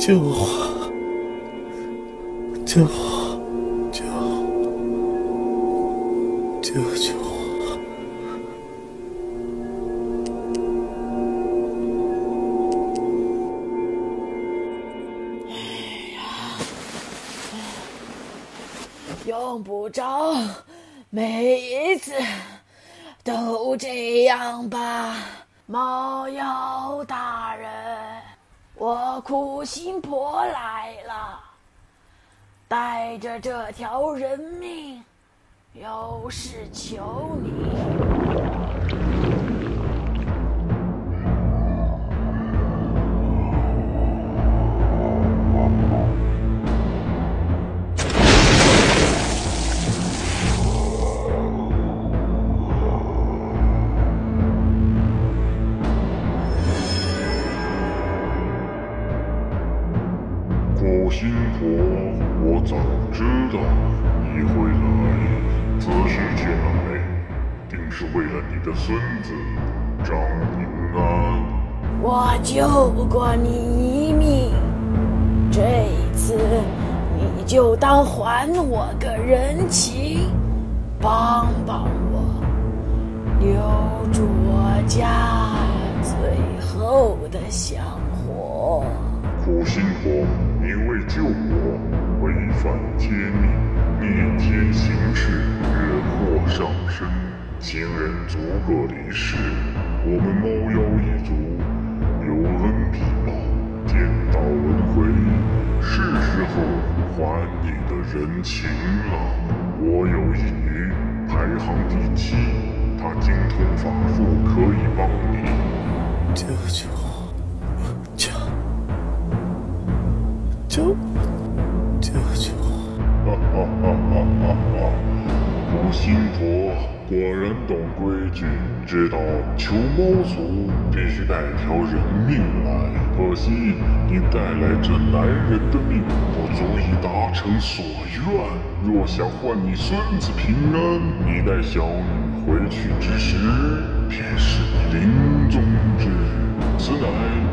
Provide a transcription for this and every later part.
救我！救我！救！救救我！用不着每一次都这样吧，猫妖大人，我苦心婆来了，带着这条人命，有事求你。我救过你一命，这一次你就当还我个人情，帮帮我，留住我家最后的香火。苦心婆，你为救我违反天命，逆天行事，惹祸上身，亲人逐个离世。我们猫妖一族恩必报，天道轮回，是时候还你的人情了。我有一女，排行第七，她精通法术，可以帮你。救救我！救！救！救救我！哈哈哈哈哈哈！苦心婆果然懂规矩，知道求猫族必须带条人命来。可惜你带来这男人的命，不足以达成所愿。若想换你孙子平安，你带小女回去之时，便是你临终之日。此乃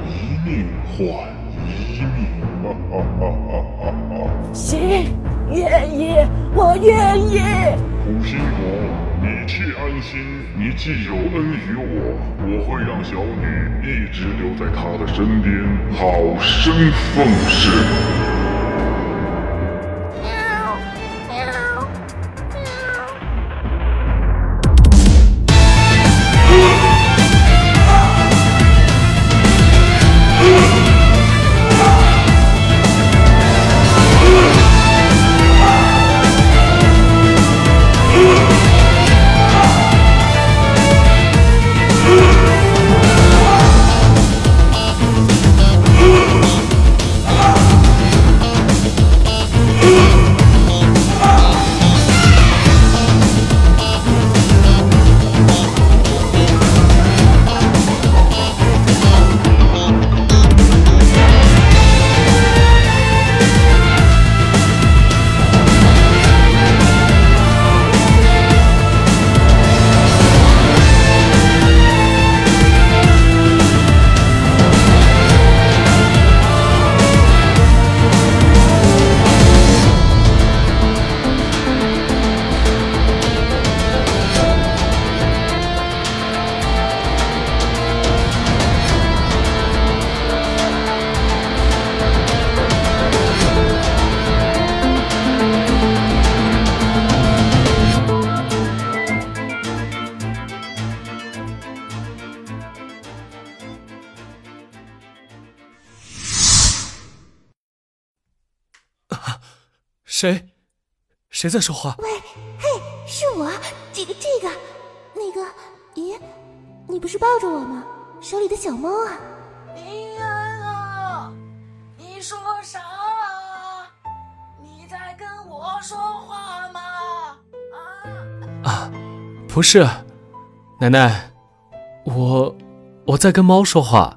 一命换一命，哈哈哈哈哈哈！行，愿意，我愿意。苦心婆，你且安心，你既有恩于我，我会让小女一直留在她的身边，好生奉侍。谁？谁在说话？喂，嘿，是我，这个这个，那个，咦，你不是抱着我吗？手里的小猫啊？平安啊，你说啥啊？你在跟我说话吗？啊？啊，不是，奶奶，我我在跟猫说话。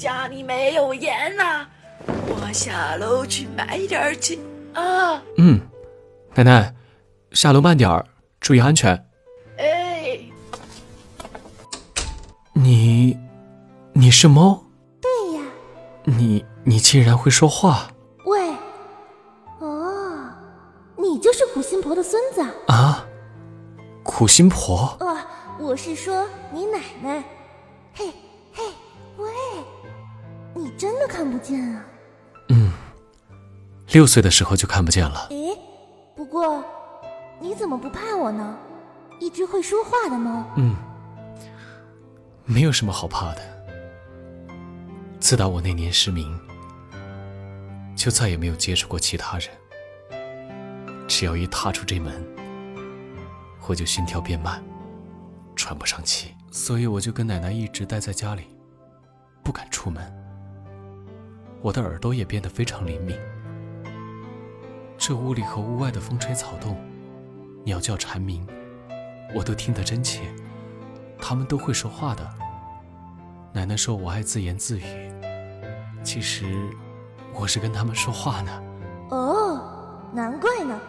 家里没有盐呐，我下楼去买点儿去啊。嗯，奶奶，下楼慢点儿，注意安全。哎，你，你是猫？对呀，你你竟然会说话喂，哦，你就是苦心婆的孙子啊？啊？苦心婆？哦，我是说你奶奶。的看不见啊？嗯，六岁的时候就看不见了。诶，不过你怎么不怕我呢？一只会说话的猫。嗯，没有什么好怕的。自打我那年失明，就再也没有接触过其他人。只要一踏出这门，我就心跳变慢，喘不上气，所以我就跟奶奶一直待在家里，不敢出门。我的耳朵也变得非常灵敏，这屋里和屋外的风吹草动、鸟叫蝉鸣，我都听得真切。他们都会说话的。奶奶说我爱自言自语，其实我是跟他们说话呢。哦，难怪呢。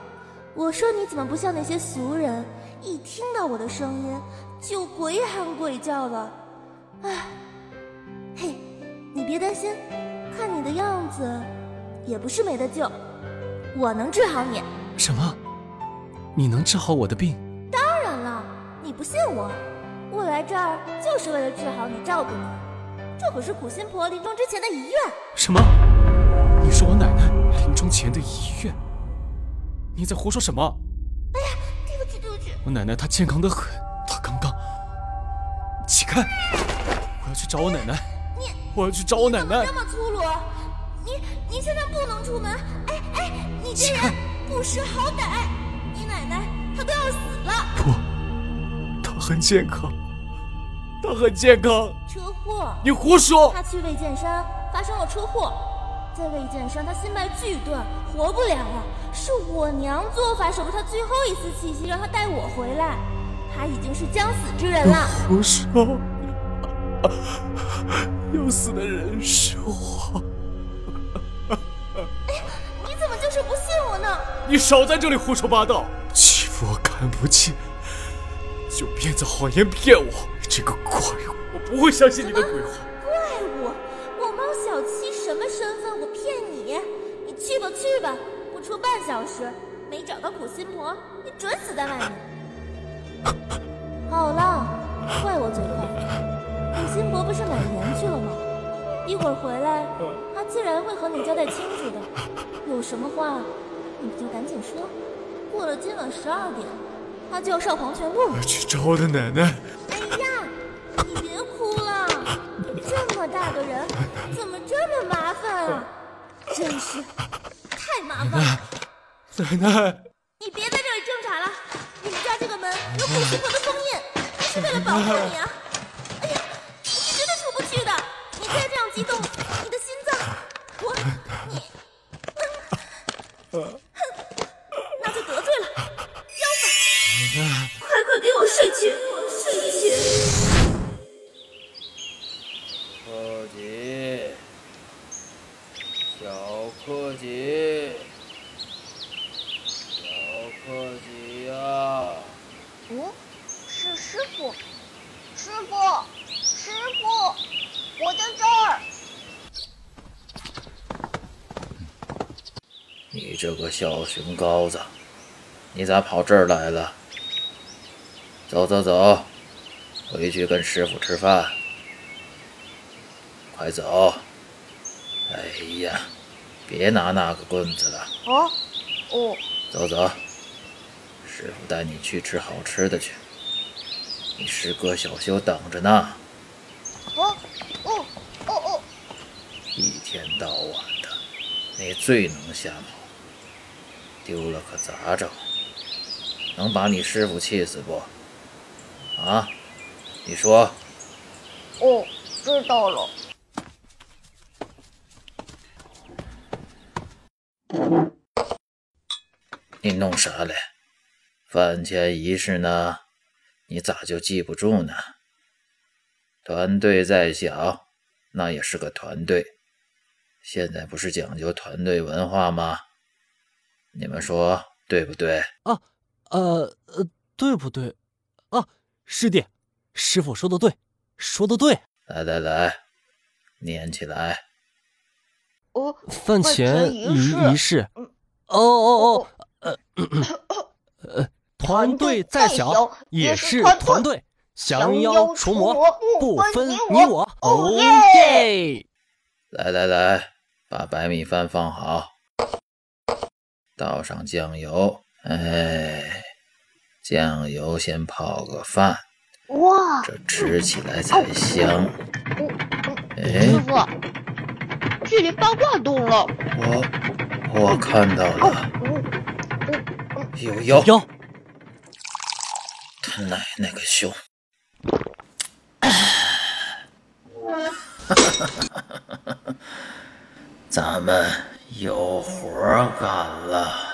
我说你怎么不像那些俗人，一听到我的声音就鬼喊鬼叫的？唉，嘿，你别担心，看你的样子，也不是没得救，我能治好你。什么？你能治好我的病？当然了，你不信我，我来这儿就是为了治好你，照顾你。这可是苦心婆临终之前的遗愿。什么？你是我奶奶临终前的遗愿？你在胡说什么？哎呀，对不起，对不起。我奶奶她健康的很，她刚刚……起开！我要去找我奶奶。你，我要去找我奶奶。出门。哎哎，你这人不识好歹！你奶奶她都要死了。不，她很健康，她很健康。车祸？你胡说！她去魏建山发生了车祸，在魏建山她心脉俱断，活不了了。是我娘做法守住她最后一丝气息，让她带我回来。她已经是将死之人了。胡说！要死的人是我。你少在这里胡说八道，欺负我看不见，就编造谎言骗我。这个怪物，我不会相信你的鬼话。怪物？我猫小七什么身份？我骗你？你去吧去吧，不出半小时，没找到苦心婆，你准死在外面。好了，怪我嘴快。苦心婆不是买盐去了吗？一会儿回来，她自然会和你交代清楚的。有什么话，你就赶紧说。过了今晚十二点，他就要上黄泉路。我要去找我的奶奶。哎呀，你别哭了，这么大个人，怎么这么麻烦啊？真是太麻烦了。奶奶，你别在这里挣扎了。你们家这个门有苦心婆的封印，是为了保护你啊。哎呀，你是真的出不去的。你再这样激动，柯基，小柯基呀！嗯，是师傅，师傅，师傅，我在这儿。你这个小熊羔子，你咋跑这儿来了？走走走，回去跟师傅吃饭。快走！哎呀，别拿那个棍子了。哦，哦，走走，师傅带你去吃好吃的去。你师哥小修等着呢。哦，哦，哦哦，一天到晚的，你最能瞎跑，丢了可咋整？能把你师傅气死不？啊？你说？哦，知道了。弄啥嘞？饭前仪式呢？你咋就记不住呢？团队再小，那也是个团队。现在不是讲究团队文化吗？你们说对不对？啊呃呃，对不对？啊，师弟，师傅说的对，说的对。来来来，念起来。哦，饭前仪仪式。哦哦哦，呃呃，团队再小也是团队，降妖除魔不分你我。哦耶！来来来，把白米饭放好，倒上酱油。哎，酱油先泡个饭。哇，这吃起来才香。哎师傅，距离八卦洞了。我我看到了，有妖！妖！他奶奶个熊！咱们有活干了。